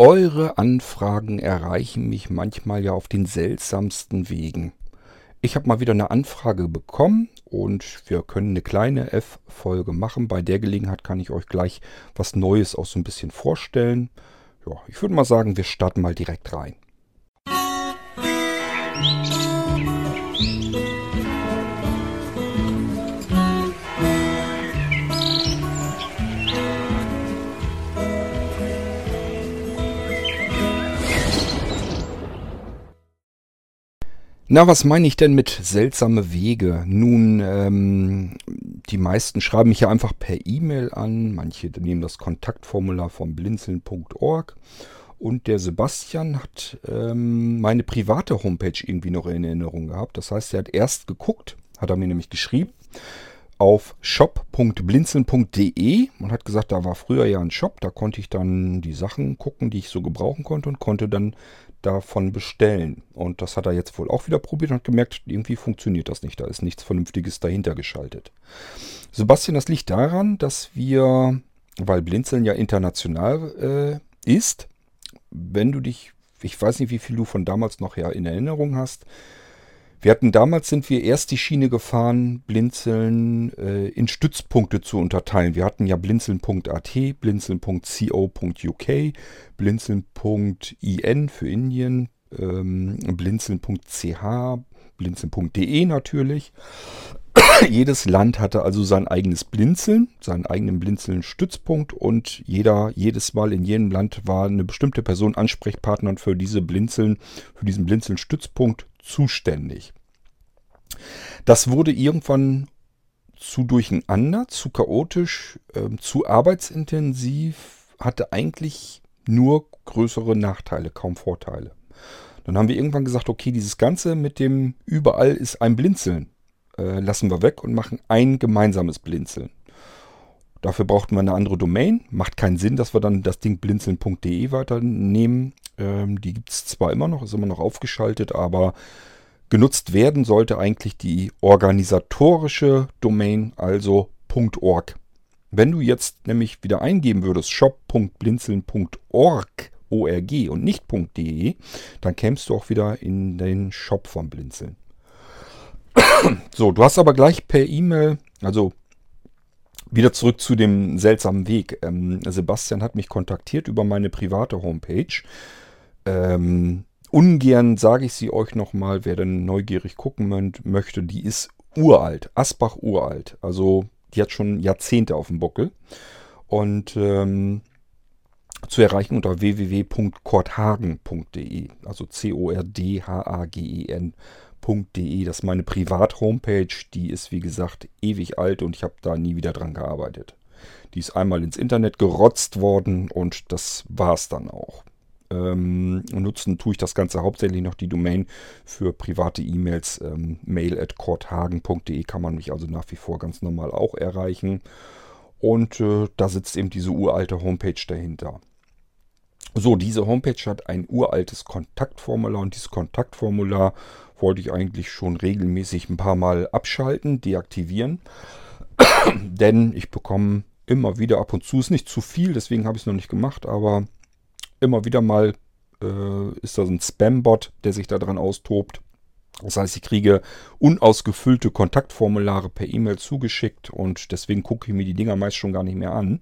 Eure Anfragen erreichen mich manchmal ja auf den seltsamsten Wegen. Ich habe mal wieder eine Anfrage bekommen und wir können eine kleine F-Folge machen. Bei der Gelegenheit kann ich euch gleich was Neues auch so ein bisschen vorstellen. Ja, ich würde mal sagen, wir starten mal direkt rein. Na, was meine ich denn mit seltsame Wege? Nun, ähm, die meisten schreiben mich ja einfach per E-Mail an, manche nehmen das Kontaktformular von blinzeln.org und der Sebastian hat ähm, meine private Homepage irgendwie noch in Erinnerung gehabt. Das heißt, er hat erst geguckt, hat er mir nämlich geschrieben, auf shop.blinzeln.de und hat gesagt, da war früher ja ein Shop, da konnte ich dann die Sachen gucken, die ich so gebrauchen konnte und konnte dann davon bestellen. Und das hat er jetzt wohl auch wieder probiert und gemerkt, irgendwie funktioniert das nicht. Da ist nichts Vernünftiges dahinter geschaltet. Sebastian, das liegt daran, dass wir, weil Blinzeln ja international äh, ist, wenn du dich, ich weiß nicht, wie viel du von damals noch her in Erinnerung hast, wir hatten damals sind wir erst die Schiene gefahren, Blinzeln äh, in Stützpunkte zu unterteilen. Wir hatten ja blinzeln.at, blinzeln.co.uk, blinzeln.in für Indien, ähm, blinzeln.ch, blinzeln.de natürlich. Jedes Land hatte also sein eigenes Blinzeln, seinen eigenen Blinzeln-Stützpunkt und jeder, jedes Mal in jedem Land war eine bestimmte Person Ansprechpartner für diese Blinzeln, für diesen Blinzeln-Stützpunkt zuständig. Das wurde irgendwann zu durcheinander, zu chaotisch, äh, zu arbeitsintensiv, hatte eigentlich nur größere Nachteile, kaum Vorteile. Dann haben wir irgendwann gesagt, okay, dieses Ganze mit dem überall ist ein Blinzeln, äh, lassen wir weg und machen ein gemeinsames Blinzeln. Dafür brauchten wir eine andere Domain. Macht keinen Sinn, dass wir dann das Ding blinzeln.de weiternehmen. Ähm, die gibt es zwar immer noch, ist immer noch aufgeschaltet, aber genutzt werden sollte eigentlich die organisatorische Domain, also .org. Wenn du jetzt nämlich wieder eingeben würdest shop.blinzeln.org ORG und nicht .de, dann kämst du auch wieder in den Shop von Blinzeln. so, du hast aber gleich per E-Mail, also wieder zurück zu dem seltsamen Weg. Ähm, Sebastian hat mich kontaktiert über meine private Homepage. Ähm, ungern sage ich sie euch nochmal, wer dann neugierig gucken möchte. Die ist uralt, Asbach uralt. Also die hat schon Jahrzehnte auf dem Buckel. Und ähm, zu erreichen unter www.korthagen.de. Also C-O-R-D-H-A-G-E-N.de. Das ist meine Privat-Homepage. Die ist wie gesagt ewig alt und ich habe da nie wieder dran gearbeitet. Die ist einmal ins Internet gerotzt worden und das war es dann auch. Ähm, nutzen tue ich das Ganze hauptsächlich noch die Domain für private E-Mails. Ähm, mail at korthagen.de kann man mich also nach wie vor ganz normal auch erreichen. Und äh, da sitzt eben diese uralte Homepage dahinter. So, diese Homepage hat ein uraltes Kontaktformular und dieses Kontaktformular wollte ich eigentlich schon regelmäßig ein paar Mal abschalten, deaktivieren. Denn ich bekomme immer wieder ab und zu, ist nicht zu viel, deswegen habe ich es noch nicht gemacht, aber immer wieder mal äh, ist da so ein Spam-Bot, der sich daran austobt. Das heißt, ich kriege unausgefüllte Kontaktformulare per E-Mail zugeschickt und deswegen gucke ich mir die Dinger meist schon gar nicht mehr an,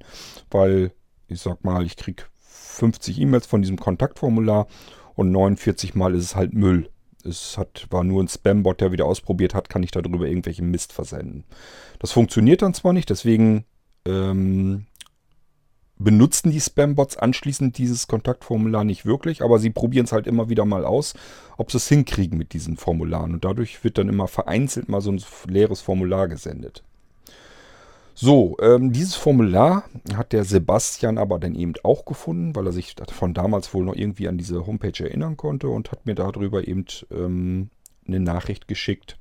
weil ich sag mal, ich kriege 50 E-Mails von diesem Kontaktformular und 49 Mal ist es halt Müll. Es hat, war nur ein Spam-Bot, der wieder ausprobiert hat, kann ich darüber irgendwelchen Mist versenden. Das funktioniert dann zwar nicht, deswegen ähm, benutzen die Spambots anschließend dieses Kontaktformular nicht wirklich, aber sie probieren es halt immer wieder mal aus, ob sie es hinkriegen mit diesen Formularen. Und dadurch wird dann immer vereinzelt mal so ein leeres Formular gesendet. So, ähm, dieses Formular hat der Sebastian aber dann eben auch gefunden, weil er sich von damals wohl noch irgendwie an diese Homepage erinnern konnte und hat mir darüber eben ähm, eine Nachricht geschickt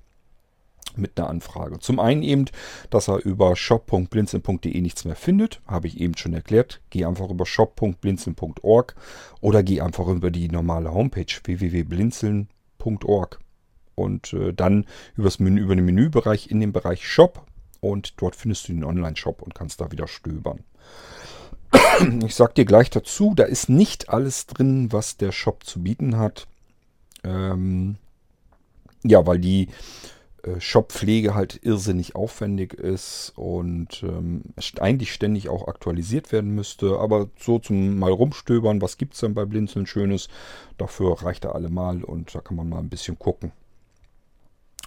mit einer Anfrage. Zum einen eben, dass er über shop.blinzeln.de nichts mehr findet, habe ich eben schon erklärt. Geh einfach über shop.blinzeln.org oder geh einfach über die normale Homepage www.blinzeln.org und äh, dann übers Menü, über den Menübereich in dem Bereich Shop und dort findest du den Online-Shop und kannst da wieder stöbern. Ich sag dir gleich dazu, da ist nicht alles drin, was der Shop zu bieten hat. Ähm, ja, weil die äh, Shop-Pflege halt irrsinnig aufwendig ist und ähm, eigentlich ständig auch aktualisiert werden müsste. Aber so zum mal rumstöbern, was gibt es denn bei Blinzeln Schönes, dafür reicht er allemal und da kann man mal ein bisschen gucken.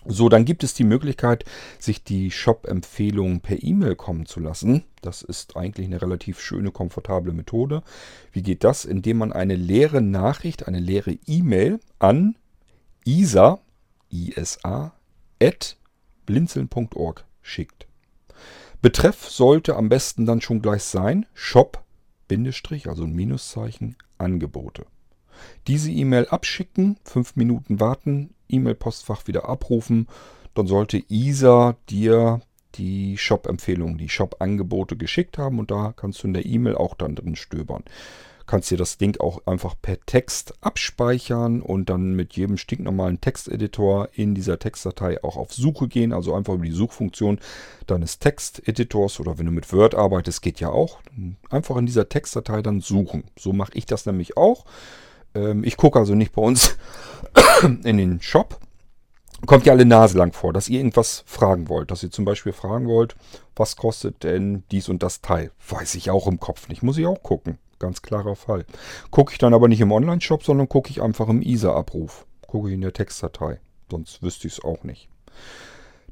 So, dann gibt es die Möglichkeit, sich die Shop-Empfehlungen per E-Mail kommen zu lassen. Das ist eigentlich eine relativ schöne, komfortable Methode. Wie geht das? Indem man eine leere Nachricht, eine leere E-Mail an isa, isa, at blinzeln.org schickt. Betreff sollte am besten dann schon gleich sein Shop, Bindestrich, also ein Minuszeichen, Angebote. Diese E-Mail abschicken, fünf Minuten warten, E-Mail-Postfach wieder abrufen, dann sollte ISA dir die Shop-Empfehlungen, die Shop-Angebote geschickt haben und da kannst du in der E-Mail auch dann drin stöbern kannst dir das Ding auch einfach per Text abspeichern und dann mit jedem stinknormalen Texteditor in dieser Textdatei auch auf Suche gehen. Also einfach über die Suchfunktion deines Texteditors oder wenn du mit Word arbeitest, geht ja auch. Einfach in dieser Textdatei dann suchen. So mache ich das nämlich auch. Ähm, ich gucke also nicht bei uns in den Shop. Kommt ja alle Nase lang vor, dass ihr irgendwas fragen wollt. Dass ihr zum Beispiel fragen wollt, was kostet denn dies und das Teil? Weiß ich auch im Kopf nicht. Muss ich auch gucken. Ganz klarer Fall. Gucke ich dann aber nicht im Online-Shop, sondern gucke ich einfach im ISA-Abruf. Gucke ich in der Textdatei. Sonst wüsste ich es auch nicht.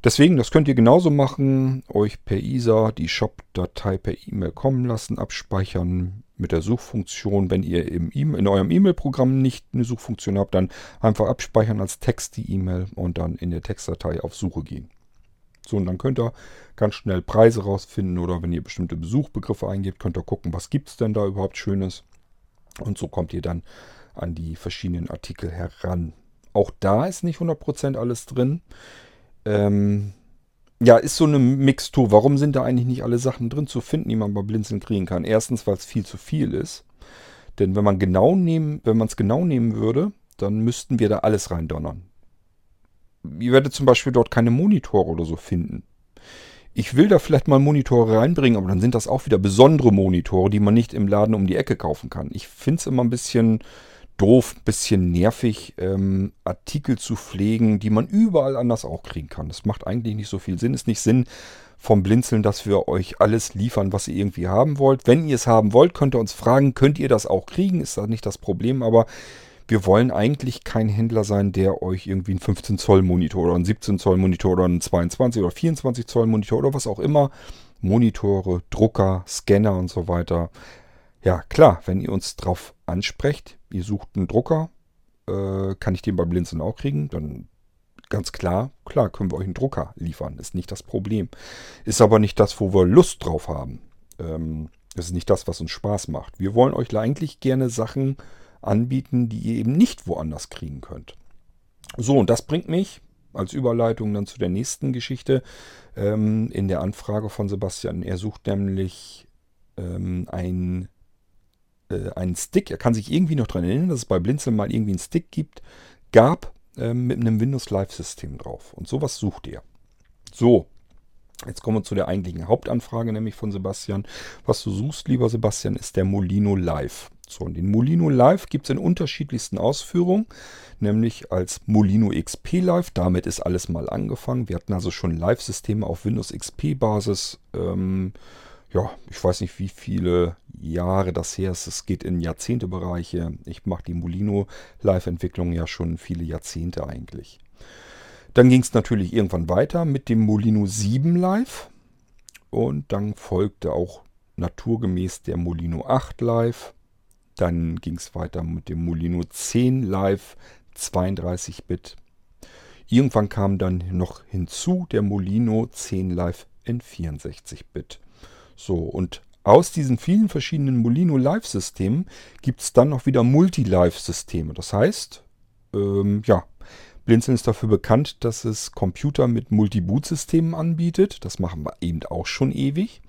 Deswegen, das könnt ihr genauso machen. Euch per ISA die Shop-Datei per E-Mail kommen lassen, abspeichern mit der Suchfunktion. Wenn ihr im e in eurem E-Mail-Programm nicht eine Suchfunktion habt, dann einfach abspeichern als Text die E-Mail und dann in der Textdatei auf Suche gehen. So, und dann könnt ihr ganz schnell Preise rausfinden oder wenn ihr bestimmte Besuchbegriffe eingebt, könnt ihr gucken, was gibt es denn da überhaupt Schönes. Und so kommt ihr dann an die verschiedenen Artikel heran. Auch da ist nicht 100% alles drin. Ähm, ja, ist so eine Mixtur. Warum sind da eigentlich nicht alle Sachen drin zu finden, die man bei Blinzeln kriegen kann? Erstens, weil es viel zu viel ist. Denn wenn man genau nehmen, wenn man es genau nehmen würde, dann müssten wir da alles reindonnern ihr werdet zum Beispiel dort keine Monitore oder so finden. Ich will da vielleicht mal Monitore reinbringen, aber dann sind das auch wieder besondere Monitore, die man nicht im Laden um die Ecke kaufen kann. Ich finde es immer ein bisschen doof, ein bisschen nervig, ähm, Artikel zu pflegen, die man überall anders auch kriegen kann. Das macht eigentlich nicht so viel Sinn. Ist nicht Sinn vom Blinzeln, dass wir euch alles liefern, was ihr irgendwie haben wollt. Wenn ihr es haben wollt, könnt ihr uns fragen, könnt ihr das auch kriegen, ist das nicht das Problem, aber wir wollen eigentlich kein Händler sein, der euch irgendwie einen 15 Zoll Monitor oder einen 17 Zoll Monitor oder einen 22 oder 24 Zoll Monitor oder was auch immer, Monitore, Drucker, Scanner und so weiter. Ja, klar, wenn ihr uns drauf ansprecht, ihr sucht einen Drucker, äh, kann ich den bei Blinzeln auch kriegen, dann ganz klar, klar können wir euch einen Drucker liefern, ist nicht das Problem. Ist aber nicht das, wo wir Lust drauf haben. Ähm, das ist nicht das, was uns Spaß macht. Wir wollen euch eigentlich gerne Sachen anbieten, die ihr eben nicht woanders kriegen könnt. So, und das bringt mich als Überleitung dann zu der nächsten Geschichte ähm, in der Anfrage von Sebastian. Er sucht nämlich ähm, ein, äh, einen Stick. Er kann sich irgendwie noch daran erinnern, dass es bei Blinzeln mal irgendwie einen Stick gibt, gab ähm, mit einem Windows Live System drauf. Und sowas sucht er. So, Jetzt kommen wir zu der eigentlichen Hauptanfrage, nämlich von Sebastian. Was du suchst, lieber Sebastian, ist der Molino Live. So, und den Molino Live gibt es in unterschiedlichsten Ausführungen, nämlich als Molino XP Live. Damit ist alles mal angefangen. Wir hatten also schon Live-Systeme auf Windows XP-Basis. Ähm, ja, ich weiß nicht, wie viele Jahre das her ist. Es geht in Jahrzehntebereiche. Ich mache die Molino Live-Entwicklung ja schon viele Jahrzehnte eigentlich. Dann ging es natürlich irgendwann weiter mit dem Molino 7 Live. Und dann folgte auch naturgemäß der Molino 8 Live. Dann ging es weiter mit dem Molino 10 Live 32-Bit. Irgendwann kam dann noch hinzu der Molino 10 Live in 64-Bit. So, und aus diesen vielen verschiedenen Molino Live-Systemen gibt es dann noch wieder Multi-Live-Systeme. Das heißt, ähm, ja, Blinzeln ist dafür bekannt, dass es Computer mit Multi-Boot-Systemen anbietet. Das machen wir eben auch schon ewig.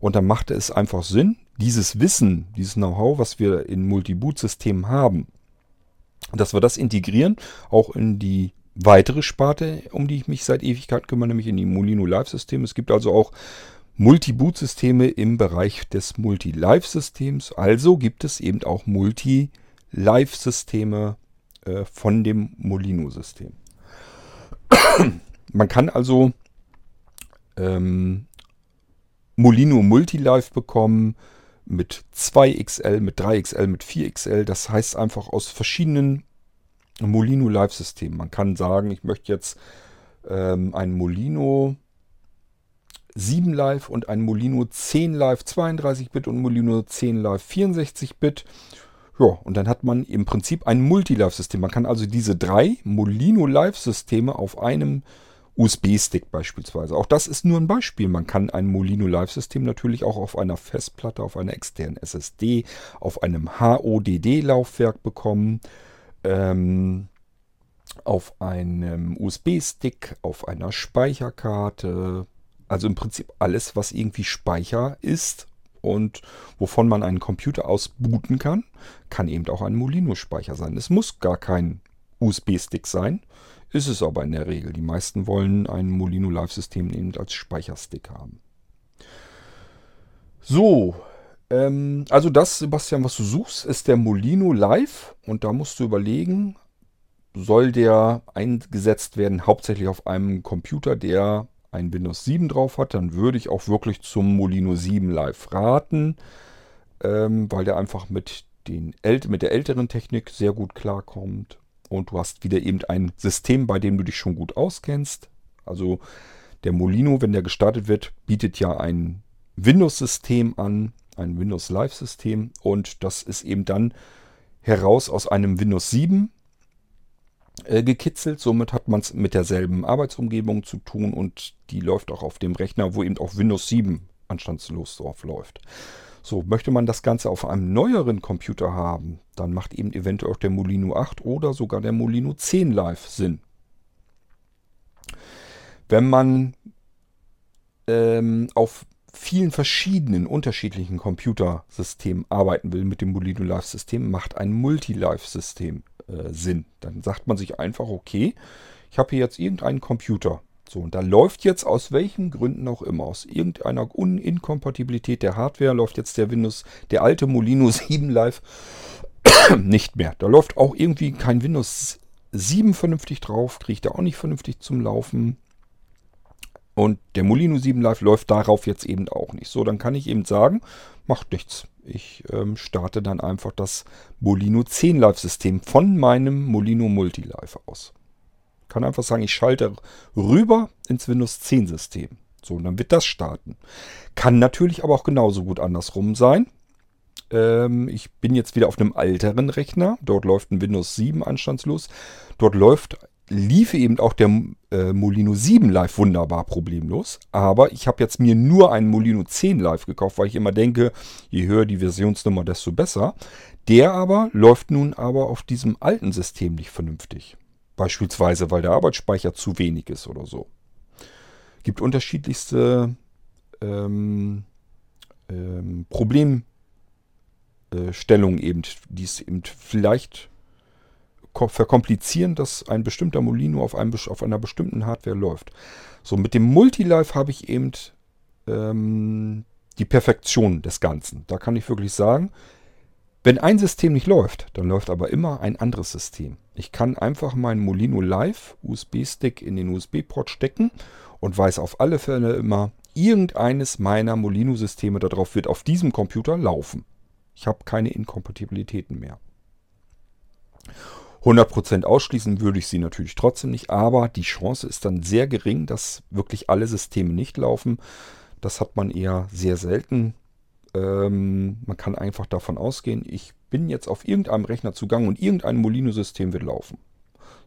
Und dann machte es einfach Sinn, dieses Wissen, dieses Know-how, was wir in Multi-Boot-Systemen haben, dass wir das integrieren, auch in die weitere Sparte, um die ich mich seit Ewigkeit kümmere, nämlich in die Molino Live-Systeme. Es gibt also auch Multi-Boot-Systeme im Bereich des Multi-Live-Systems. Also gibt es eben auch Multi-Live-Systeme äh, von dem Molino-System. Man kann also ähm, Molino Multi-Live bekommen mit 2XL, mit 3XL, mit 4XL. Das heißt einfach aus verschiedenen Molino Live-Systemen. Man kann sagen, ich möchte jetzt ähm, ein Molino 7 Live und ein Molino 10 Live 32-Bit und Molino 10 Live 64-Bit. Ja, und dann hat man im Prinzip ein Multi-Live-System. Man kann also diese drei Molino Live-Systeme auf einem USB-Stick beispielsweise. Auch das ist nur ein Beispiel. Man kann ein Molino Live-System natürlich auch auf einer Festplatte, auf einer externen SSD, auf einem HODD-Laufwerk bekommen, ähm, auf einem USB-Stick, auf einer Speicherkarte, also im Prinzip alles, was irgendwie Speicher ist und wovon man einen Computer aus booten kann, kann eben auch ein Molino-Speicher sein. Es muss gar kein USB-Stick sein, ist es aber in der Regel. Die meisten wollen ein Molino Live-System eben als Speicherstick haben. So, ähm, also das, Sebastian, was du suchst, ist der Molino Live und da musst du überlegen, soll der eingesetzt werden hauptsächlich auf einem Computer, der ein Windows 7 drauf hat, dann würde ich auch wirklich zum Molino 7 Live raten, ähm, weil der einfach mit, den mit der älteren Technik sehr gut klarkommt. Und du hast wieder eben ein System, bei dem du dich schon gut auskennst. Also der Molino, wenn der gestartet wird, bietet ja ein Windows-System an, ein Windows Live-System. Und das ist eben dann heraus aus einem Windows 7 äh, gekitzelt. Somit hat man es mit derselben Arbeitsumgebung zu tun und die läuft auch auf dem Rechner, wo eben auch Windows 7 anstandslos drauf läuft. So, möchte man das Ganze auf einem neueren Computer haben, dann macht eben eventuell auch der Molino 8 oder sogar der Molino 10 Live Sinn. Wenn man ähm, auf vielen verschiedenen unterschiedlichen Computersystemen arbeiten will mit dem Molino Live System, macht ein Multi-Live-System äh, Sinn. Dann sagt man sich einfach, okay, ich habe hier jetzt irgendeinen Computer. So, und da läuft jetzt aus welchen Gründen auch immer, aus irgendeiner Uninkompatibilität der Hardware, läuft jetzt der Windows, der alte Molino 7 Live nicht mehr. Da läuft auch irgendwie kein Windows 7 vernünftig drauf, kriegt er auch nicht vernünftig zum Laufen. Und der Molino 7 Live läuft darauf jetzt eben auch nicht. So, dann kann ich eben sagen, macht nichts. Ich ähm, starte dann einfach das Molino 10 Live-System von meinem Molino Multi-Live aus. Kann einfach sagen, ich schalte rüber ins Windows 10 System. So, und dann wird das starten. Kann natürlich aber auch genauso gut andersrum sein. Ähm, ich bin jetzt wieder auf einem älteren Rechner. Dort läuft ein Windows 7 anstandslos. Dort läuft lief eben auch der äh, Molino 7 Live wunderbar problemlos. Aber ich habe jetzt mir nur einen Molino 10 Live gekauft, weil ich immer denke, je höher die Versionsnummer, desto besser. Der aber läuft nun aber auf diesem alten System nicht vernünftig. Beispielsweise, weil der Arbeitsspeicher zu wenig ist oder so. Gibt unterschiedlichste ähm, ähm, Problemstellungen eben, die es eben vielleicht verkomplizieren, dass ein bestimmter Molino auf, einem, auf einer bestimmten Hardware läuft. So, mit dem Multilife habe ich eben ähm, die Perfektion des Ganzen. Da kann ich wirklich sagen, wenn ein System nicht läuft, dann läuft aber immer ein anderes System. Ich kann einfach meinen Molino Live USB-Stick in den USB-Port stecken und weiß auf alle Fälle immer, irgendeines meiner Molino-Systeme darauf wird auf diesem Computer laufen. Ich habe keine Inkompatibilitäten mehr. 100% ausschließen würde ich sie natürlich trotzdem nicht, aber die Chance ist dann sehr gering, dass wirklich alle Systeme nicht laufen. Das hat man eher sehr selten. Ähm, man kann einfach davon ausgehen, ich bin jetzt auf irgendeinem Rechner zugange und irgendein Molino-System wird laufen.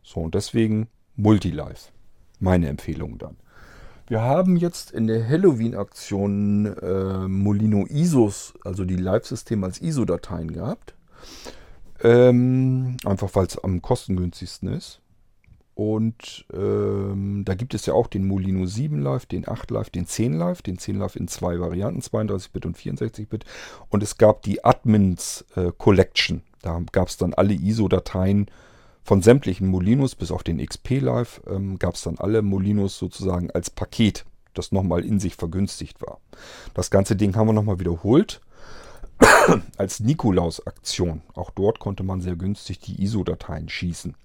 So, und deswegen Multilife. Meine Empfehlung dann. Wir haben jetzt in der Halloween-Aktion äh, Molino ISOs, also die Live-Systeme als ISO-Dateien gehabt. Ähm, einfach weil es am kostengünstigsten ist. Und ähm, da gibt es ja auch den Molino 7 Live, den 8 Live, den 10 Live, den 10 Live in zwei Varianten, 32-Bit und 64-Bit. Und es gab die Admins äh, Collection. Da gab es dann alle ISO-Dateien von sämtlichen Molinos bis auf den XP Live. Ähm, gab es dann alle Molinos sozusagen als Paket das nochmal in sich vergünstigt war. Das ganze Ding haben wir nochmal wiederholt als Nikolaus-Aktion. Auch dort konnte man sehr günstig die ISO-Dateien schießen.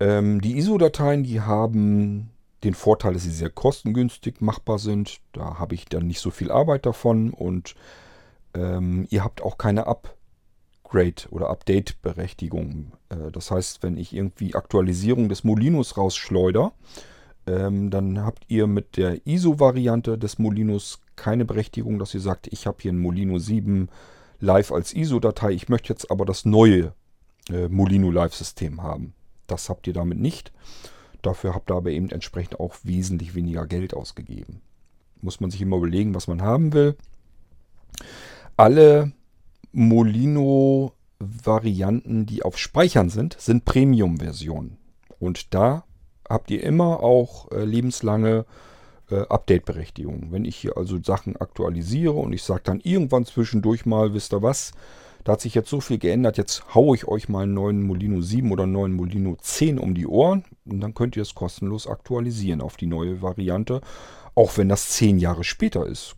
Ähm, die ISO-Dateien, die haben den Vorteil, dass sie sehr kostengünstig machbar sind. Da habe ich dann nicht so viel Arbeit davon und ähm, ihr habt auch keine Upgrade- oder Update-Berechtigung. Äh, das heißt, wenn ich irgendwie Aktualisierung des Molinos rausschleuder, ähm, dann habt ihr mit der ISO-Variante des Molinos keine Berechtigung, dass ihr sagt, ich habe hier ein Molino 7 live als ISO-Datei, ich möchte jetzt aber das neue äh, Molino Live-System haben. Das habt ihr damit nicht. Dafür habt ihr aber eben entsprechend auch wesentlich weniger Geld ausgegeben. Muss man sich immer überlegen, was man haben will. Alle Molino-Varianten, die auf Speichern sind, sind Premium-Versionen. Und da habt ihr immer auch äh, lebenslange äh, Update-Berechtigung. Wenn ich hier also Sachen aktualisiere und ich sage dann irgendwann zwischendurch mal, wisst ihr was, da hat sich jetzt so viel geändert, jetzt haue ich euch mal einen neuen Molino 7 oder einen neuen Molino 10 um die Ohren und dann könnt ihr es kostenlos aktualisieren auf die neue Variante, auch wenn das zehn Jahre später ist.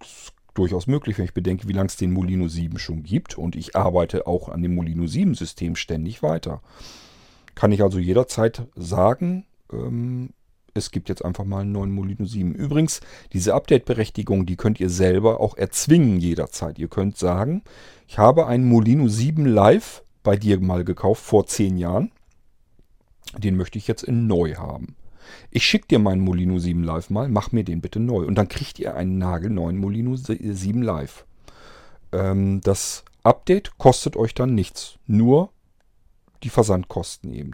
ist durchaus möglich, wenn ich bedenke, wie lange es den Molino 7 schon gibt und ich arbeite auch an dem Molino 7 System ständig weiter. Kann ich also jederzeit sagen, ähm, es gibt jetzt einfach mal einen neuen Molino 7. Übrigens, diese Update-Berechtigung, die könnt ihr selber auch erzwingen jederzeit. Ihr könnt sagen, ich habe einen Molino 7 live bei dir mal gekauft vor 10 Jahren. Den möchte ich jetzt in neu haben. Ich schicke dir meinen Molino 7 live mal, mach mir den bitte neu. Und dann kriegt ihr einen nagelneuen Molino 7 live. Ähm, das Update kostet euch dann nichts. Nur die Versandkosten eben.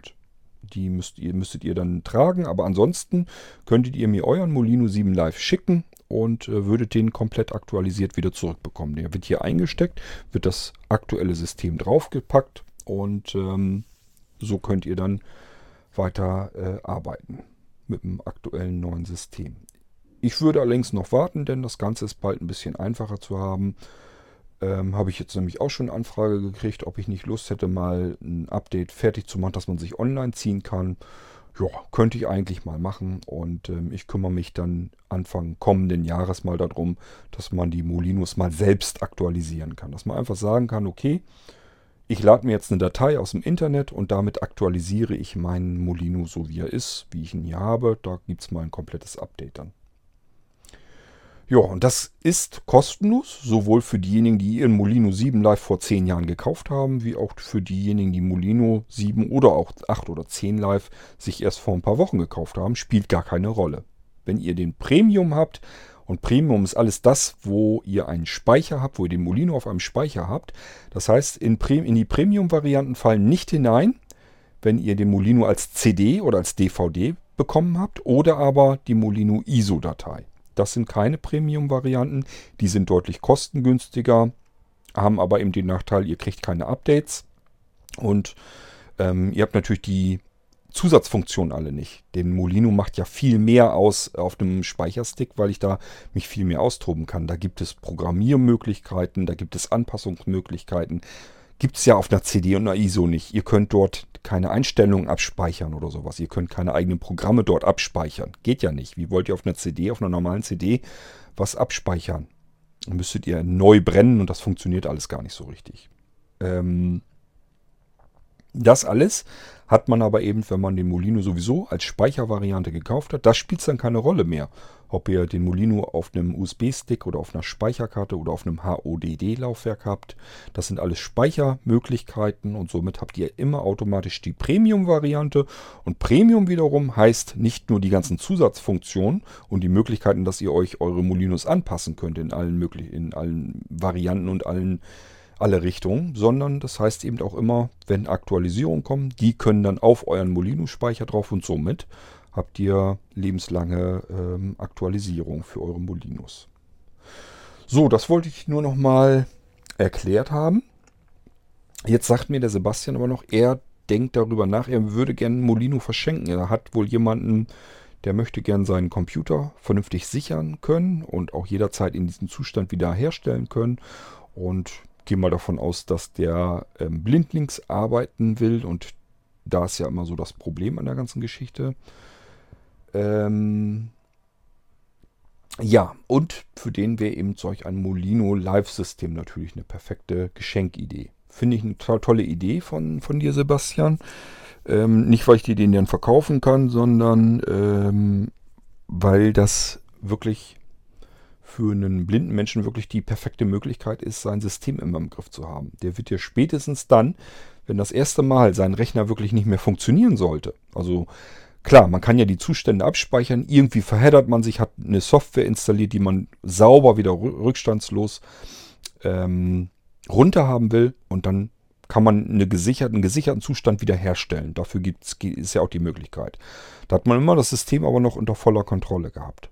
Die müsst ihr, müsstet ihr dann tragen. Aber ansonsten könntet ihr mir euren Molino 7 Live schicken und äh, würdet den komplett aktualisiert wieder zurückbekommen. Der wird hier eingesteckt, wird das aktuelle System draufgepackt und ähm, so könnt ihr dann weiter äh, arbeiten mit dem aktuellen neuen System. Ich würde allerdings noch warten, denn das Ganze ist bald ein bisschen einfacher zu haben. Ähm, Habe ich jetzt nämlich auch schon eine Anfrage gekriegt, ob ich nicht Lust hätte, mal ein Update fertig zu machen, dass man sich online ziehen kann. Ja, könnte ich eigentlich mal machen und ähm, ich kümmere mich dann Anfang kommenden Jahres mal darum, dass man die Molinos mal selbst aktualisieren kann. Dass man einfach sagen kann, okay, ich lade mir jetzt eine Datei aus dem Internet und damit aktualisiere ich meinen Molino so wie er ist, wie ich ihn hier habe. Da gibt es mal ein komplettes Update dann. Ja, und das ist kostenlos, sowohl für diejenigen, die ihren Molino 7 live vor 10 Jahren gekauft haben, wie auch für diejenigen, die Molino 7 oder auch 8 oder 10 live sich erst vor ein paar Wochen gekauft haben, spielt gar keine Rolle. Wenn ihr den Premium habt, und Premium ist alles das, wo ihr einen Speicher habt, wo ihr den Molino auf einem Speicher habt. Das heißt, in, in die Premium-Varianten fallen nicht hinein, wenn ihr den Molino als CD oder als DVD bekommen habt oder aber die Molino ISO-Datei. Das sind keine Premium-Varianten. Die sind deutlich kostengünstiger, haben aber eben den Nachteil, ihr kriegt keine Updates. Und ähm, ihr habt natürlich die Zusatzfunktionen alle nicht. Den Molino macht ja viel mehr aus auf dem Speicherstick, weil ich da mich viel mehr austoben kann. Da gibt es Programmiermöglichkeiten, da gibt es Anpassungsmöglichkeiten. Gibt es ja auf einer CD und einer ISO nicht. Ihr könnt dort keine Einstellungen abspeichern oder sowas. Ihr könnt keine eigenen Programme dort abspeichern. Geht ja nicht. Wie wollt ihr auf einer CD, auf einer normalen CD was abspeichern? Dann müsstet ihr neu brennen und das funktioniert alles gar nicht so richtig. Ähm, das alles hat man aber eben, wenn man den Molino sowieso als Speichervariante gekauft hat, das spielt dann keine Rolle mehr. Ob ihr den Molino auf einem USB-Stick oder auf einer Speicherkarte oder auf einem HODD-Laufwerk habt, das sind alles Speichermöglichkeiten und somit habt ihr immer automatisch die Premium-Variante. Und Premium wiederum heißt nicht nur die ganzen Zusatzfunktionen und die Möglichkeiten, dass ihr euch eure Molinos anpassen könnt in allen möglichen, in allen Varianten und allen alle Richtungen, sondern das heißt eben auch immer, wenn Aktualisierungen kommen, die können dann auf euren Molino-Speicher drauf und somit habt ihr lebenslange ähm, Aktualisierung für eure Molinos. So, das wollte ich nur noch mal erklärt haben. Jetzt sagt mir der Sebastian aber noch, er denkt darüber nach, er würde gerne Molino verschenken. Er hat wohl jemanden, der möchte gern seinen Computer vernünftig sichern können und auch jederzeit in diesem Zustand wieder herstellen können. Und gehe mal davon aus, dass der ähm, blindlings arbeiten will und da ist ja immer so das Problem an der ganzen Geschichte. Ähm, Ja, und für den wäre eben solch ein Molino Live-System natürlich eine perfekte Geschenkidee. Finde ich eine to tolle Idee von, von dir, Sebastian. Ähm, nicht, weil ich dir den dann verkaufen kann, sondern ähm, weil das wirklich für einen blinden Menschen wirklich die perfekte Möglichkeit ist, sein System immer im Griff zu haben. Der wird dir spätestens dann, wenn das erste Mal sein Rechner wirklich nicht mehr funktionieren sollte, also Klar, man kann ja die Zustände abspeichern. Irgendwie verheddert man sich, hat eine Software installiert, die man sauber wieder rückstandslos ähm, runter haben will. Und dann kann man eine gesicherten, einen gesicherten Zustand wiederherstellen. Dafür gibt's, ist ja auch die Möglichkeit. Da hat man immer das System aber noch unter voller Kontrolle gehabt.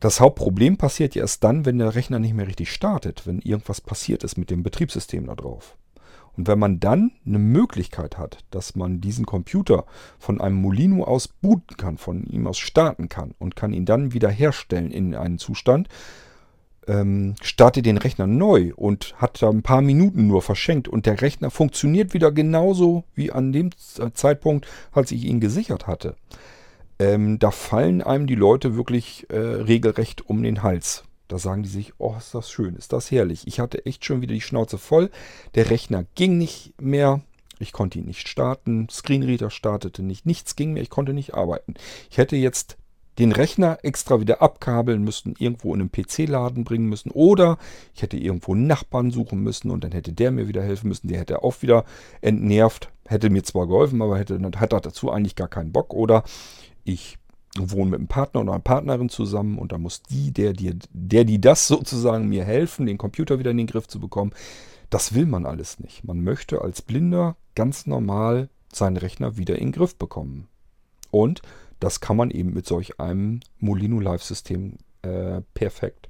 Das Hauptproblem passiert ja erst dann, wenn der Rechner nicht mehr richtig startet, wenn irgendwas passiert ist mit dem Betriebssystem da drauf. Und wenn man dann eine Möglichkeit hat, dass man diesen Computer von einem Molino aus booten kann, von ihm aus starten kann und kann ihn dann wieder herstellen in einen Zustand, ähm, startet den Rechner neu und hat da ein paar Minuten nur verschenkt und der Rechner funktioniert wieder genauso wie an dem Zeitpunkt, als ich ihn gesichert hatte. Ähm, da fallen einem die Leute wirklich äh, regelrecht um den Hals. Da sagen die sich, oh, ist das schön, ist das herrlich. Ich hatte echt schon wieder die Schnauze voll. Der Rechner ging nicht mehr. Ich konnte ihn nicht starten. Screenreader startete nicht. Nichts ging mehr. Ich konnte nicht arbeiten. Ich hätte jetzt den Rechner extra wieder abkabeln müssen, irgendwo in einen PC-Laden bringen müssen oder ich hätte irgendwo einen Nachbarn suchen müssen und dann hätte der mir wieder helfen müssen. Der hätte auch wieder entnervt, hätte mir zwar geholfen, aber hätte, hat dazu eigentlich gar keinen Bock oder ich wohne mit einem Partner oder einer Partnerin zusammen und da muss die, der, die, der, die das sozusagen mir helfen, den Computer wieder in den Griff zu bekommen. Das will man alles nicht. Man möchte als Blinder ganz normal seinen Rechner wieder in den Griff bekommen. Und das kann man eben mit solch einem Molino Live-System äh, perfekt.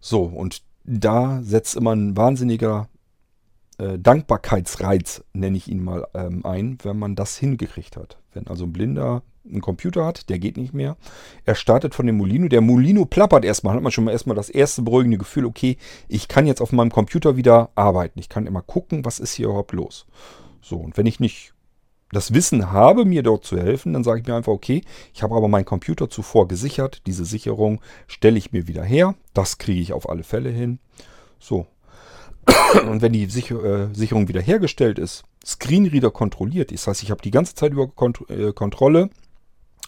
So, und da setzt immer ein wahnsinniger äh, Dankbarkeitsreiz, nenne ich ihn mal, ähm, ein, wenn man das hingekriegt hat. Wenn also ein Blinder einen Computer hat, der geht nicht mehr. Er startet von dem Molino. Der Molino plappert erstmal, hat man schon mal erstmal das erste beruhigende Gefühl, okay, ich kann jetzt auf meinem Computer wieder arbeiten. Ich kann immer gucken, was ist hier überhaupt los. So, und wenn ich nicht das Wissen habe, mir dort zu helfen, dann sage ich mir einfach, okay, ich habe aber meinen Computer zuvor gesichert. Diese Sicherung stelle ich mir wieder her. Das kriege ich auf alle Fälle hin. So. Und wenn die äh, Sicherung wiederhergestellt ist, Screenreader kontrolliert, das heißt, ich habe die ganze Zeit über äh, Kontrolle,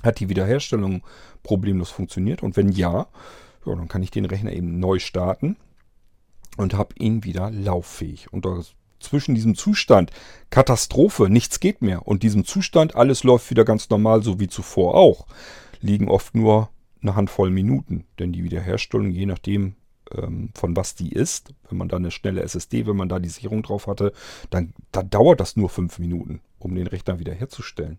hat die Wiederherstellung problemlos funktioniert? Und wenn ja, ja, dann kann ich den Rechner eben neu starten und habe ihn wieder lauffähig. Und zwischen diesem Zustand Katastrophe, nichts geht mehr und diesem Zustand, alles läuft wieder ganz normal, so wie zuvor auch, liegen oft nur eine Handvoll Minuten. Denn die Wiederherstellung, je nachdem, ähm, von was die ist, wenn man da eine schnelle SSD, wenn man da die Sicherung drauf hatte, dann, dann dauert das nur fünf Minuten, um den Rechner wiederherzustellen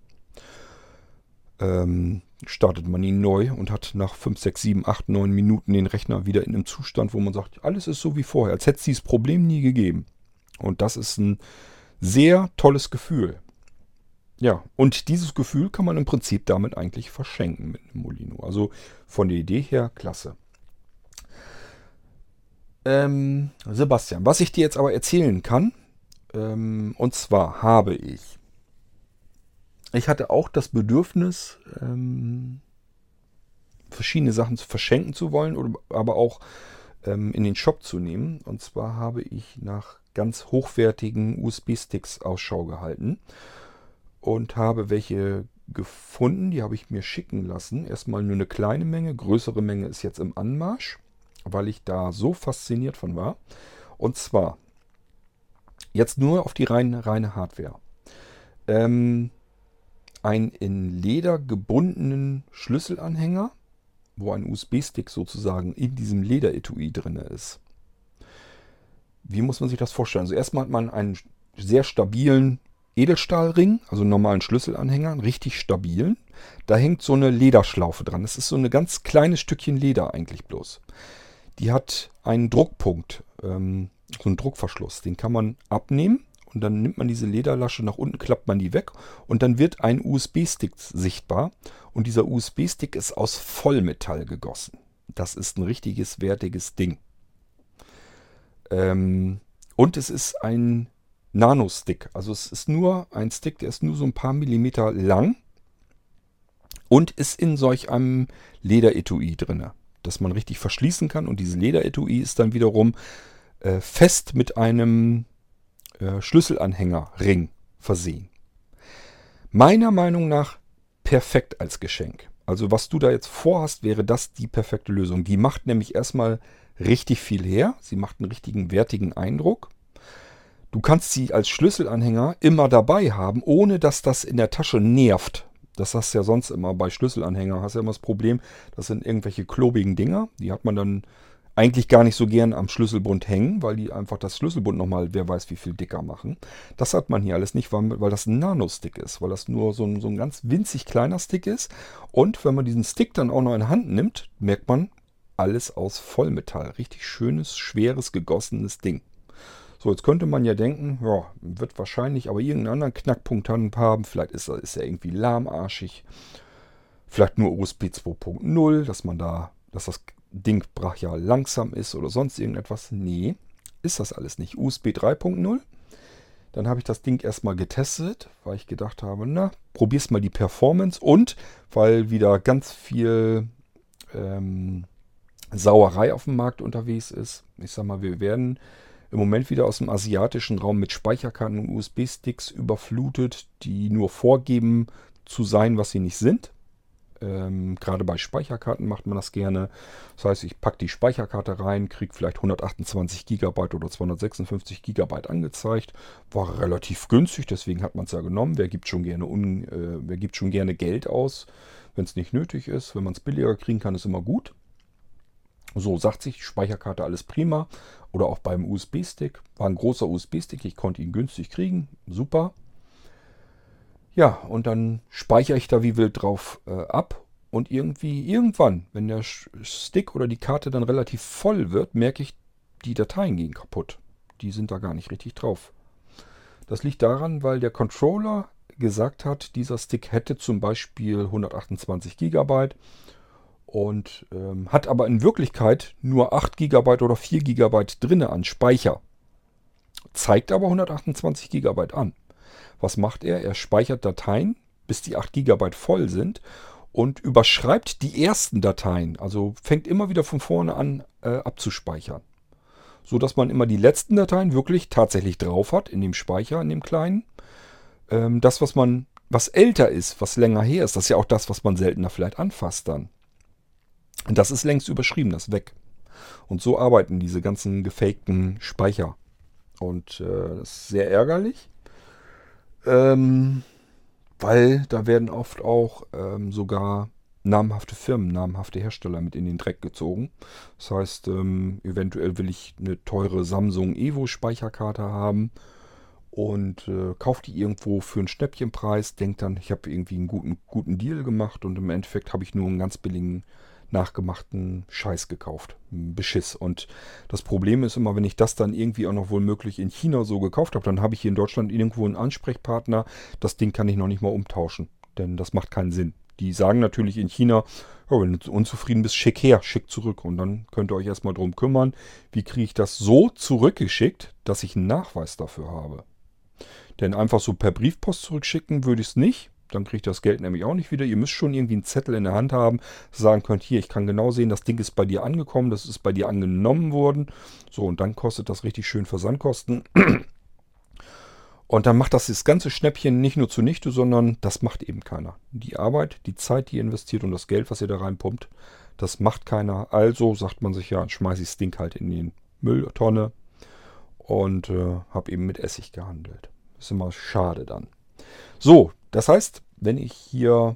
ähm, startet man ihn neu und hat nach 5, 6, 7, 8, 9 Minuten den Rechner wieder in einem Zustand, wo man sagt, alles ist so wie vorher, als hätte es dieses Problem nie gegeben. Und das ist ein sehr tolles Gefühl. Ja, und dieses Gefühl kann man im Prinzip damit eigentlich verschenken mit einem Molino. Also von der Idee her klasse. Ähm, Sebastian, was ich dir jetzt aber erzählen kann, ähm, und zwar habe ich ich hatte auch das Bedürfnis, ähm, verschiedene Sachen zu verschenken zu wollen, oder, aber auch ähm, in den Shop zu nehmen. Und zwar habe ich nach ganz hochwertigen USB-Sticks Ausschau gehalten und habe welche gefunden, die habe ich mir schicken lassen. Erstmal nur eine kleine Menge, größere Menge ist jetzt im Anmarsch, weil ich da so fasziniert von war. Und zwar jetzt nur auf die reine, reine Hardware. Ähm, einen in Leder gebundenen Schlüsselanhänger, wo ein USB-Stick sozusagen in diesem Lederetui drin ist. Wie muss man sich das vorstellen? Also erstmal hat man einen sehr stabilen Edelstahlring, also einen normalen Schlüsselanhänger, richtig stabilen. Da hängt so eine Lederschlaufe dran. Das ist so ein ganz kleines Stückchen Leder eigentlich bloß. Die hat einen Druckpunkt, ähm, so einen Druckverschluss. Den kann man abnehmen und dann nimmt man diese Lederlasche nach unten, klappt man die weg und dann wird ein USB-Stick sichtbar und dieser USB-Stick ist aus Vollmetall gegossen. Das ist ein richtiges, wertiges Ding. Ähm, und es ist ein Nano-Stick. Also es ist nur ein Stick, der ist nur so ein paar Millimeter lang und ist in solch einem Lederetui drinne, dass man richtig verschließen kann. Und dieses Lederetui ist dann wiederum äh, fest mit einem äh, Schlüsselanhängerring versehen. Meiner Meinung nach perfekt als Geschenk. Also was du da jetzt vorhast, wäre das die perfekte Lösung. Die macht nämlich erstmal richtig viel her. Sie macht einen richtigen wertigen Eindruck. Du kannst sie als Schlüsselanhänger immer dabei haben, ohne dass das in der Tasche nervt. Das hast du ja sonst immer bei Schlüsselanhänger. Hast ja immer das Problem, das sind irgendwelche klobigen Dinger. Die hat man dann eigentlich gar nicht so gern am Schlüsselbund hängen, weil die einfach das Schlüsselbund nochmal, wer weiß wie viel dicker machen. Das hat man hier alles nicht, weil, weil das ein Nano-Stick ist, weil das nur so ein, so ein ganz winzig kleiner Stick ist. Und wenn man diesen Stick dann auch noch in Hand nimmt, merkt man, alles aus Vollmetall. Richtig schönes, schweres, gegossenes Ding. So, jetzt könnte man ja denken, ja, wird wahrscheinlich aber irgendeinen anderen Knackpunkt haben. Vielleicht ist, ist er irgendwie lahmarschig. Vielleicht nur USB 2.0, dass man da, dass das Ding brachial langsam ist oder sonst irgendetwas. Nee, ist das alles nicht. USB 3.0. Dann habe ich das Ding erstmal getestet, weil ich gedacht habe, na, probier's mal die Performance und weil wieder ganz viel ähm, Sauerei auf dem Markt unterwegs ist. Ich sag mal, wir werden im Moment wieder aus dem asiatischen Raum mit Speicherkarten und USB-Sticks überflutet, die nur vorgeben zu sein, was sie nicht sind. Ähm, Gerade bei Speicherkarten macht man das gerne. Das heißt, ich packe die Speicherkarte rein, kriege vielleicht 128 GB oder 256 GB angezeigt. War relativ günstig, deswegen hat man es ja genommen. Wer gibt schon gerne, un, äh, wer gibt schon gerne Geld aus, wenn es nicht nötig ist? Wenn man es billiger kriegen kann, ist immer gut. So, sagt sich, Speicherkarte alles prima. Oder auch beim USB-Stick. War ein großer USB-Stick, ich konnte ihn günstig kriegen. Super. Ja, und dann speichere ich da wie wild drauf äh, ab. Und irgendwie, irgendwann, wenn der Stick oder die Karte dann relativ voll wird, merke ich, die Dateien gehen kaputt. Die sind da gar nicht richtig drauf. Das liegt daran, weil der Controller gesagt hat, dieser Stick hätte zum Beispiel 128 GB und ähm, hat aber in Wirklichkeit nur 8 GB oder 4 GB drinne an Speicher. Zeigt aber 128 GB an. Was macht er? Er speichert Dateien, bis die 8 GB voll sind und überschreibt die ersten Dateien. Also fängt immer wieder von vorne an äh, abzuspeichern. So dass man immer die letzten Dateien wirklich tatsächlich drauf hat in dem Speicher, in dem kleinen. Ähm, das, was man, was älter ist, was länger her ist, das ist ja auch das, was man seltener vielleicht anfasst dann. Das ist längst überschrieben, das ist weg. Und so arbeiten diese ganzen gefakten Speicher. Und äh, das ist sehr ärgerlich, ähm, weil da werden oft auch ähm, sogar namhafte Firmen, namhafte Hersteller mit in den Dreck gezogen. Das heißt, ähm, eventuell will ich eine teure Samsung Evo Speicherkarte haben und äh, kaufe die irgendwo für einen Schnäppchenpreis, denke dann, ich habe irgendwie einen guten, guten Deal gemacht und im Endeffekt habe ich nur einen ganz billigen nachgemachten Scheiß gekauft. Beschiss. Und das Problem ist immer, wenn ich das dann irgendwie auch noch wohl möglich in China so gekauft habe, dann habe ich hier in Deutschland irgendwo einen Ansprechpartner. Das Ding kann ich noch nicht mal umtauschen. Denn das macht keinen Sinn. Die sagen natürlich in China, oh, wenn du unzufrieden bist, schick her, schick zurück. Und dann könnt ihr euch erstmal drum kümmern, wie kriege ich das so zurückgeschickt, dass ich einen Nachweis dafür habe. Denn einfach so per Briefpost zurückschicken würde ich es nicht dann kriegt ihr das Geld nämlich auch nicht wieder. Ihr müsst schon irgendwie einen Zettel in der Hand haben, sagen könnt, hier, ich kann genau sehen, das Ding ist bei dir angekommen, das ist bei dir angenommen worden. So, und dann kostet das richtig schön Versandkosten. Und dann macht das das ganze Schnäppchen nicht nur zunichte, sondern das macht eben keiner. Die Arbeit, die Zeit, die ihr investiert und das Geld, was ihr da reinpumpt, das macht keiner. Also sagt man sich ja, schmeiße ich das Ding halt in die Mülltonne und äh, habe eben mit Essig gehandelt. Ist immer schade dann. So, das heißt, wenn ich hier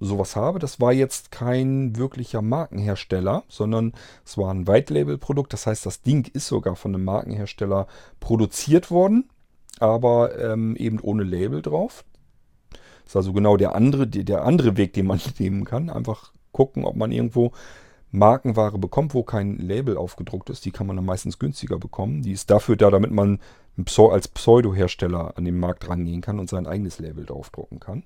sowas habe, das war jetzt kein wirklicher Markenhersteller, sondern es war ein White-Label-Produkt. Das heißt, das Ding ist sogar von einem Markenhersteller produziert worden, aber ähm, eben ohne Label drauf. Das ist also genau der andere, der andere Weg, den man nehmen kann. Einfach gucken, ob man irgendwo Markenware bekommt, wo kein Label aufgedruckt ist. Die kann man dann meistens günstiger bekommen. Die ist dafür da, damit man als Pseudo-Hersteller an den Markt rangehen kann und sein eigenes Label draufdrucken kann.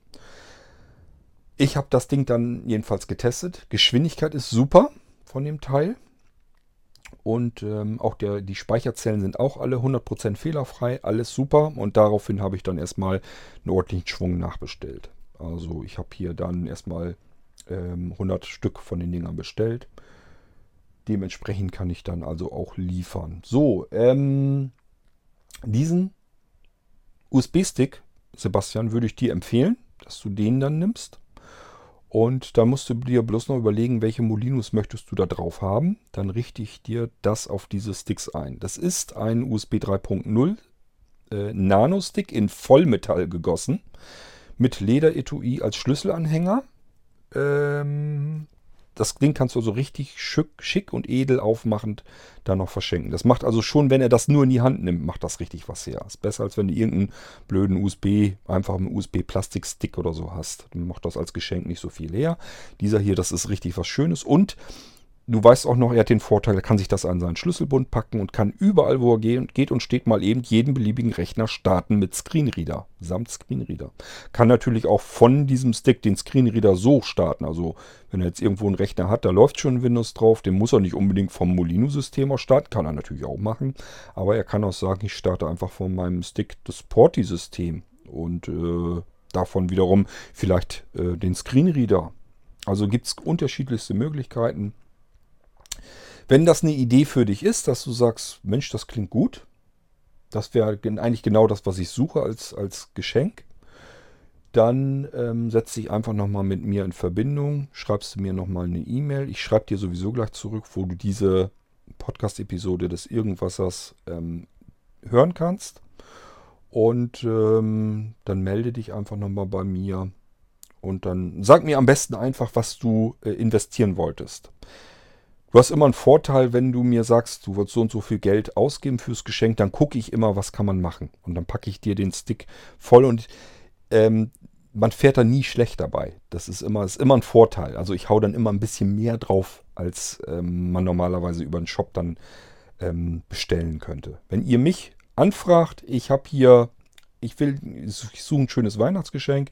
Ich habe das Ding dann jedenfalls getestet. Geschwindigkeit ist super von dem Teil. Und ähm, auch der, die Speicherzellen sind auch alle 100% fehlerfrei. Alles super. Und daraufhin habe ich dann erstmal einen ordentlichen Schwung nachbestellt. Also ich habe hier dann erstmal ähm, 100 Stück von den Dingern bestellt. Dementsprechend kann ich dann also auch liefern. So, ähm, diesen USB-Stick, Sebastian, würde ich dir empfehlen, dass du den dann nimmst. Und da musst du dir bloß noch überlegen, welche Molinos möchtest du da drauf haben. Dann richte ich dir das auf diese Sticks ein. Das ist ein USB 3.0 äh, Nano-Stick in Vollmetall gegossen. Mit Lederetui als Schlüsselanhänger. Ähm, das Ding kannst du so also richtig schick, schick und edel aufmachend da noch verschenken. Das macht also schon, wenn er das nur in die Hand nimmt, macht das richtig was her. Ist besser, als wenn du irgendeinen blöden USB, einfach einen USB-Plastikstick oder so hast. Dann macht das als Geschenk nicht so viel her. Dieser hier, das ist richtig was Schönes und Du weißt auch noch, er hat den Vorteil, er kann sich das an seinen Schlüsselbund packen und kann überall, wo er geht und steht, mal eben jeden beliebigen Rechner starten mit Screenreader, samt Screenreader. Kann natürlich auch von diesem Stick den Screenreader so starten. Also wenn er jetzt irgendwo einen Rechner hat, da läuft schon Windows drauf, den muss er nicht unbedingt vom Molino-System aus starten, kann er natürlich auch machen. Aber er kann auch sagen, ich starte einfach von meinem Stick das Porti-System und äh, davon wiederum vielleicht äh, den Screenreader. Also gibt es unterschiedlichste Möglichkeiten. Wenn das eine Idee für dich ist, dass du sagst, Mensch, das klingt gut, das wäre eigentlich genau das, was ich suche als, als Geschenk, dann ähm, setz dich einfach nochmal mit mir in Verbindung, schreibst du mir nochmal eine E-Mail. Ich schreibe dir sowieso gleich zurück, wo du diese Podcast-Episode des Irgendwassers ähm, hören kannst. Und ähm, dann melde dich einfach nochmal bei mir. Und dann sag mir am besten einfach, was du äh, investieren wolltest. Du hast immer einen Vorteil, wenn du mir sagst, du willst so und so viel Geld ausgeben fürs Geschenk, dann gucke ich immer, was kann man machen. Und dann packe ich dir den Stick voll und ähm, man fährt da nie schlecht dabei. Das ist immer, ist immer ein Vorteil. Also ich hau dann immer ein bisschen mehr drauf, als ähm, man normalerweise über den Shop dann ähm, bestellen könnte. Wenn ihr mich anfragt, ich habe hier, ich will, ich suche ein schönes Weihnachtsgeschenk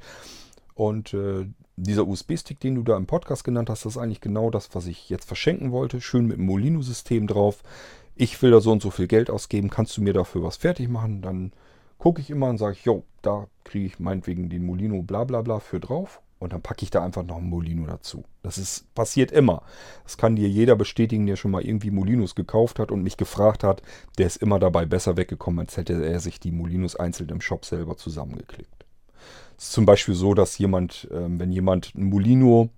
und äh, dieser USB-Stick, den du da im Podcast genannt hast, das ist eigentlich genau das, was ich jetzt verschenken wollte. Schön mit dem Molino-System drauf. Ich will da so und so viel Geld ausgeben. Kannst du mir dafür was fertig machen? Dann gucke ich immer und sage, jo, da kriege ich meinetwegen den Molino bla bla bla für drauf. Und dann packe ich da einfach noch ein Molino dazu. Das ist, passiert immer. Das kann dir jeder bestätigen, der schon mal irgendwie Molinos gekauft hat und mich gefragt hat. Der ist immer dabei besser weggekommen, als hätte er sich die Molinos einzeln im Shop selber zusammengeklickt. Es ist zum Beispiel so, dass jemand, ähm, wenn jemand ein Molino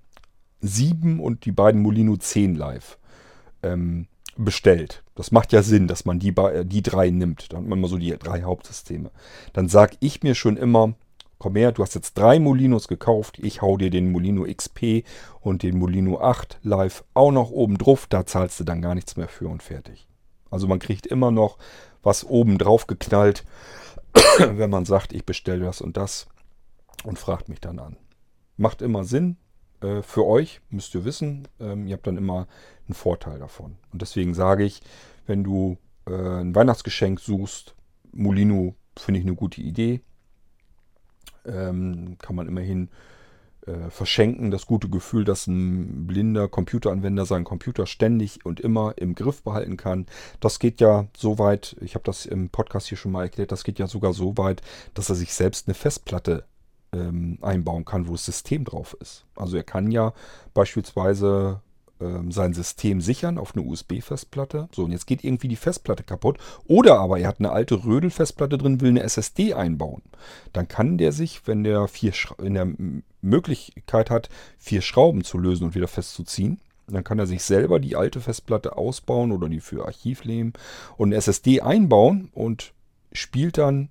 7 und die beiden Molino 10 live ähm, bestellt, das macht ja Sinn, dass man die, äh, die drei nimmt. Dann hat man immer so die drei Hauptsysteme. Dann sage ich mir schon immer, komm her, du hast jetzt drei Molinos gekauft, ich hau dir den Molino XP und den Molino 8 live auch noch oben drauf, da zahlst du dann gar nichts mehr für und fertig. Also man kriegt immer noch was oben drauf geknallt, wenn man sagt, ich bestelle das und das und fragt mich dann an. Macht immer Sinn. Äh, für euch müsst ihr wissen, ähm, ihr habt dann immer einen Vorteil davon. Und deswegen sage ich, wenn du äh, ein Weihnachtsgeschenk suchst, Molino finde ich eine gute Idee. Ähm, kann man immerhin äh, verschenken. Das gute Gefühl, dass ein blinder Computeranwender seinen Computer ständig und immer im Griff behalten kann. Das geht ja so weit, ich habe das im Podcast hier schon mal erklärt, das geht ja sogar so weit, dass er sich selbst eine Festplatte ähm, einbauen kann, wo das System drauf ist. Also er kann ja beispielsweise ähm, sein System sichern auf eine USB-Festplatte. So, und jetzt geht irgendwie die Festplatte kaputt. Oder aber er hat eine alte Rödel-Festplatte drin, will eine SSD einbauen. Dann kann der sich, wenn der vier in der Möglichkeit hat, vier Schrauben zu lösen und wieder festzuziehen, dann kann er sich selber die alte Festplatte ausbauen oder die für Archiv nehmen und eine SSD einbauen und spielt dann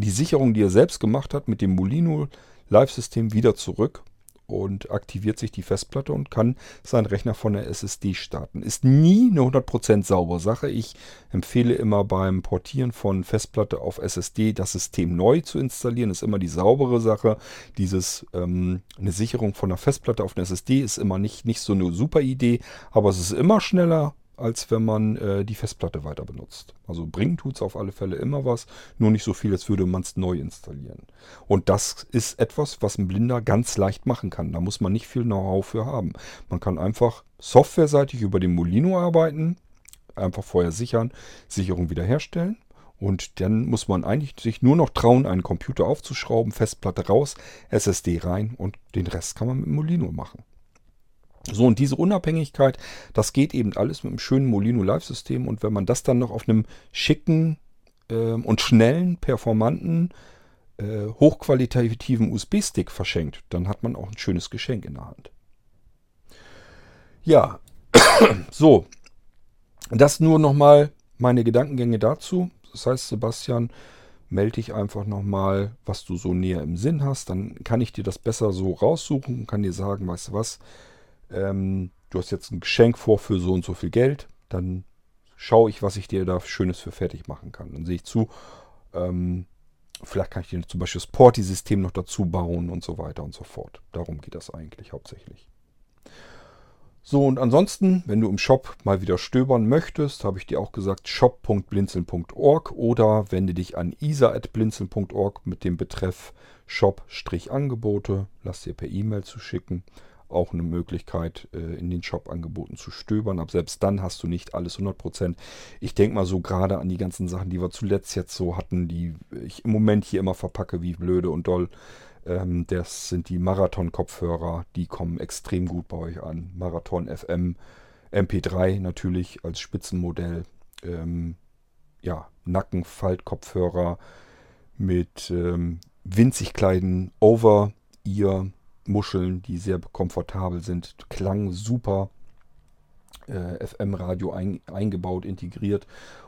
die Sicherung, die er selbst gemacht hat, mit dem Molino Live-System wieder zurück und aktiviert sich die Festplatte und kann seinen Rechner von der SSD starten. Ist nie eine 100% saubere Sache. Ich empfehle immer beim Portieren von Festplatte auf SSD das System neu zu installieren. Ist immer die saubere Sache. Dieses ähm, eine Sicherung von der Festplatte auf eine SSD ist immer nicht, nicht so eine super Idee, aber es ist immer schneller als wenn man äh, die Festplatte weiter benutzt. Also bringen tut es auf alle Fälle immer was, nur nicht so viel, als würde man es neu installieren. Und das ist etwas, was ein Blinder ganz leicht machen kann. Da muss man nicht viel Know-how für haben. Man kann einfach softwareseitig über den Molino arbeiten, einfach vorher sichern, Sicherung wiederherstellen. Und dann muss man eigentlich sich nur noch trauen, einen Computer aufzuschrauben, Festplatte raus, SSD rein und den Rest kann man mit Molino machen. So, und diese Unabhängigkeit, das geht eben alles mit einem schönen Molino Live-System. Und wenn man das dann noch auf einem schicken äh, und schnellen, performanten, äh, hochqualitativen USB-Stick verschenkt, dann hat man auch ein schönes Geschenk in der Hand. Ja, so. Das nur nochmal meine Gedankengänge dazu. Das heißt, Sebastian, melde dich einfach nochmal, was du so näher im Sinn hast. Dann kann ich dir das besser so raussuchen und kann dir sagen, weißt du was, ähm, du hast jetzt ein Geschenk vor für so und so viel Geld. Dann schaue ich, was ich dir da Schönes für fertig machen kann. Dann sehe ich zu, ähm, vielleicht kann ich dir zum Beispiel das Porti-System noch dazu bauen und so weiter und so fort. Darum geht das eigentlich hauptsächlich. So, und ansonsten, wenn du im Shop mal wieder stöbern möchtest, habe ich dir auch gesagt, shop.blinzeln.org oder wende dich an isa.blinzeln.org mit dem Betreff Shop-Angebote. Lass dir per E-Mail zu schicken. Auch eine Möglichkeit, äh, in den Shop-Angeboten zu stöbern. Aber selbst dann hast du nicht alles 100%. Ich denke mal so gerade an die ganzen Sachen, die wir zuletzt jetzt so hatten, die ich im Moment hier immer verpacke wie blöde und doll. Ähm, das sind die Marathon-Kopfhörer, die kommen extrem gut bei euch an. Marathon FM, MP3 natürlich als Spitzenmodell. Ähm, ja, Nackenfaltkopfhörer mit ähm, winzig kleinen Over-Ear-Muscheln, die sehr komfortabel sind. Klang super. Äh, FM-Radio ein, eingebaut, integriert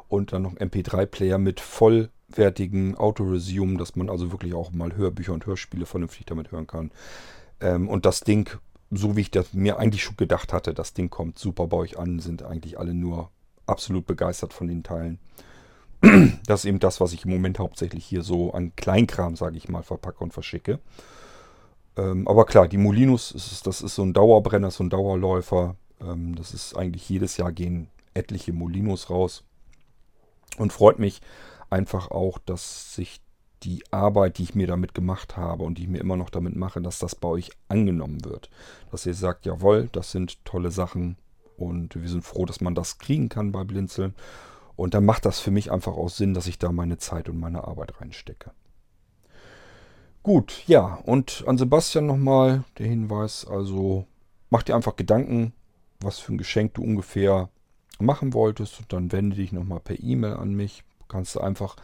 und dann noch MP3-Player mit voll hochwertigen Autoresume, dass man also wirklich auch mal Hörbücher und Hörspiele vernünftig damit hören kann. Ähm, und das Ding, so wie ich das mir eigentlich schon gedacht hatte, das Ding kommt super bei euch an, sind eigentlich alle nur absolut begeistert von den Teilen. Das ist eben das, was ich im Moment hauptsächlich hier so an Kleinkram, sage ich mal, verpacke und verschicke. Ähm, aber klar, die Molinos, ist, das ist so ein Dauerbrenner, so ein Dauerläufer. Ähm, das ist eigentlich jedes Jahr gehen etliche Molinos raus. Und freut mich, einfach auch, dass sich die Arbeit, die ich mir damit gemacht habe und die ich mir immer noch damit mache, dass das bei euch angenommen wird. Dass ihr sagt, jawohl, das sind tolle Sachen und wir sind froh, dass man das kriegen kann bei Blinzeln. Und dann macht das für mich einfach auch Sinn, dass ich da meine Zeit und meine Arbeit reinstecke. Gut, ja, und an Sebastian nochmal der Hinweis, also mach dir einfach Gedanken, was für ein Geschenk du ungefähr machen wolltest und dann wende dich nochmal per E-Mail an mich kannst du einfach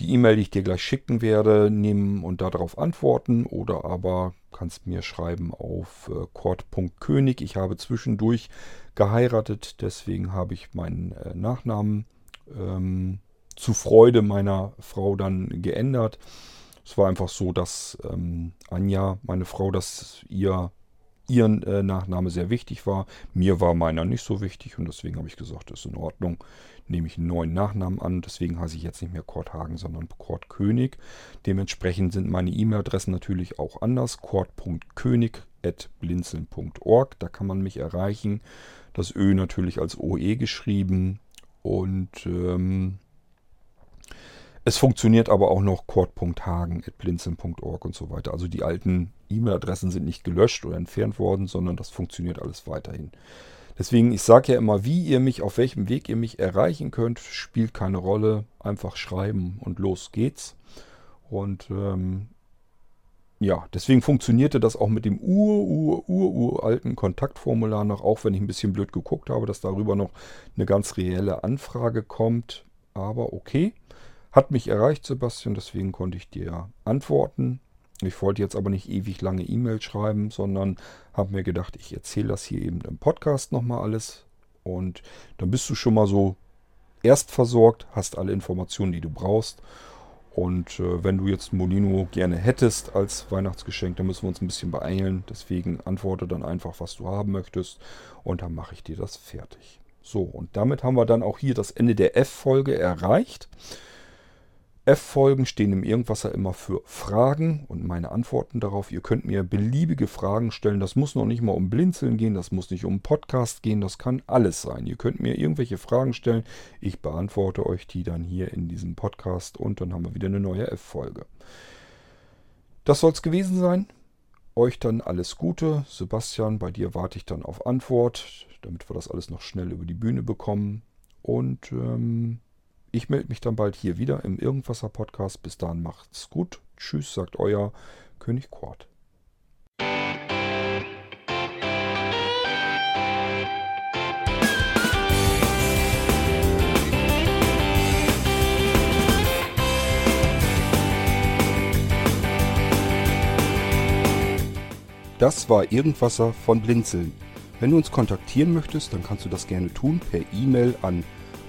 die E-Mail, die ich dir gleich schicken werde, nehmen und darauf antworten oder aber kannst mir schreiben auf äh. Ich habe zwischendurch geheiratet, deswegen habe ich meinen äh, Nachnamen ähm, zu Freude meiner Frau dann geändert. Es war einfach so, dass ähm, Anja, meine Frau, dass ihr ihren äh, Nachname sehr wichtig war. Mir war meiner nicht so wichtig und deswegen habe ich gesagt, das ist in Ordnung nehme ich einen neuen Nachnamen an. Deswegen heiße ich jetzt nicht mehr Kurt Hagen, sondern Kurt König. Dementsprechend sind meine E-Mail-Adressen natürlich auch anders. kurt.könig.blinzeln.org. Da kann man mich erreichen. Das Ö natürlich als OE geschrieben. Und ähm, es funktioniert aber auch noch kurt.hagen.blinzeln.org und so weiter. Also die alten E-Mail-Adressen sind nicht gelöscht oder entfernt worden, sondern das funktioniert alles weiterhin. Deswegen, ich sage ja immer, wie ihr mich, auf welchem Weg ihr mich erreichen könnt, spielt keine Rolle. Einfach schreiben und los geht's. Und ähm, ja, deswegen funktionierte das auch mit dem ur, ur, ur, uralten Kontaktformular noch, auch wenn ich ein bisschen blöd geguckt habe, dass darüber noch eine ganz reelle Anfrage kommt. Aber okay, hat mich erreicht, Sebastian, deswegen konnte ich dir antworten. Ich wollte jetzt aber nicht ewig lange E-Mail schreiben, sondern habe mir gedacht, ich erzähle das hier eben im Podcast nochmal alles. Und dann bist du schon mal so erst versorgt, hast alle Informationen, die du brauchst. Und äh, wenn du jetzt Molino gerne hättest als Weihnachtsgeschenk, dann müssen wir uns ein bisschen beeilen. Deswegen antworte dann einfach, was du haben möchtest. Und dann mache ich dir das fertig. So, und damit haben wir dann auch hier das Ende der F-Folge erreicht. F-Folgen stehen im Irgendwasser immer für Fragen und meine Antworten darauf. Ihr könnt mir beliebige Fragen stellen. Das muss noch nicht mal um Blinzeln gehen, das muss nicht um Podcast gehen, das kann alles sein. Ihr könnt mir irgendwelche Fragen stellen. Ich beantworte euch die dann hier in diesem Podcast und dann haben wir wieder eine neue F-Folge. Das soll es gewesen sein. Euch dann alles Gute. Sebastian, bei dir warte ich dann auf Antwort, damit wir das alles noch schnell über die Bühne bekommen. Und ähm, ich melde mich dann bald hier wieder im Irgendwasser Podcast. Bis dann macht's gut. Tschüss, sagt euer König Kort. Das war Irgendwasser von Blinzeln. Wenn du uns kontaktieren möchtest, dann kannst du das gerne tun per E-Mail an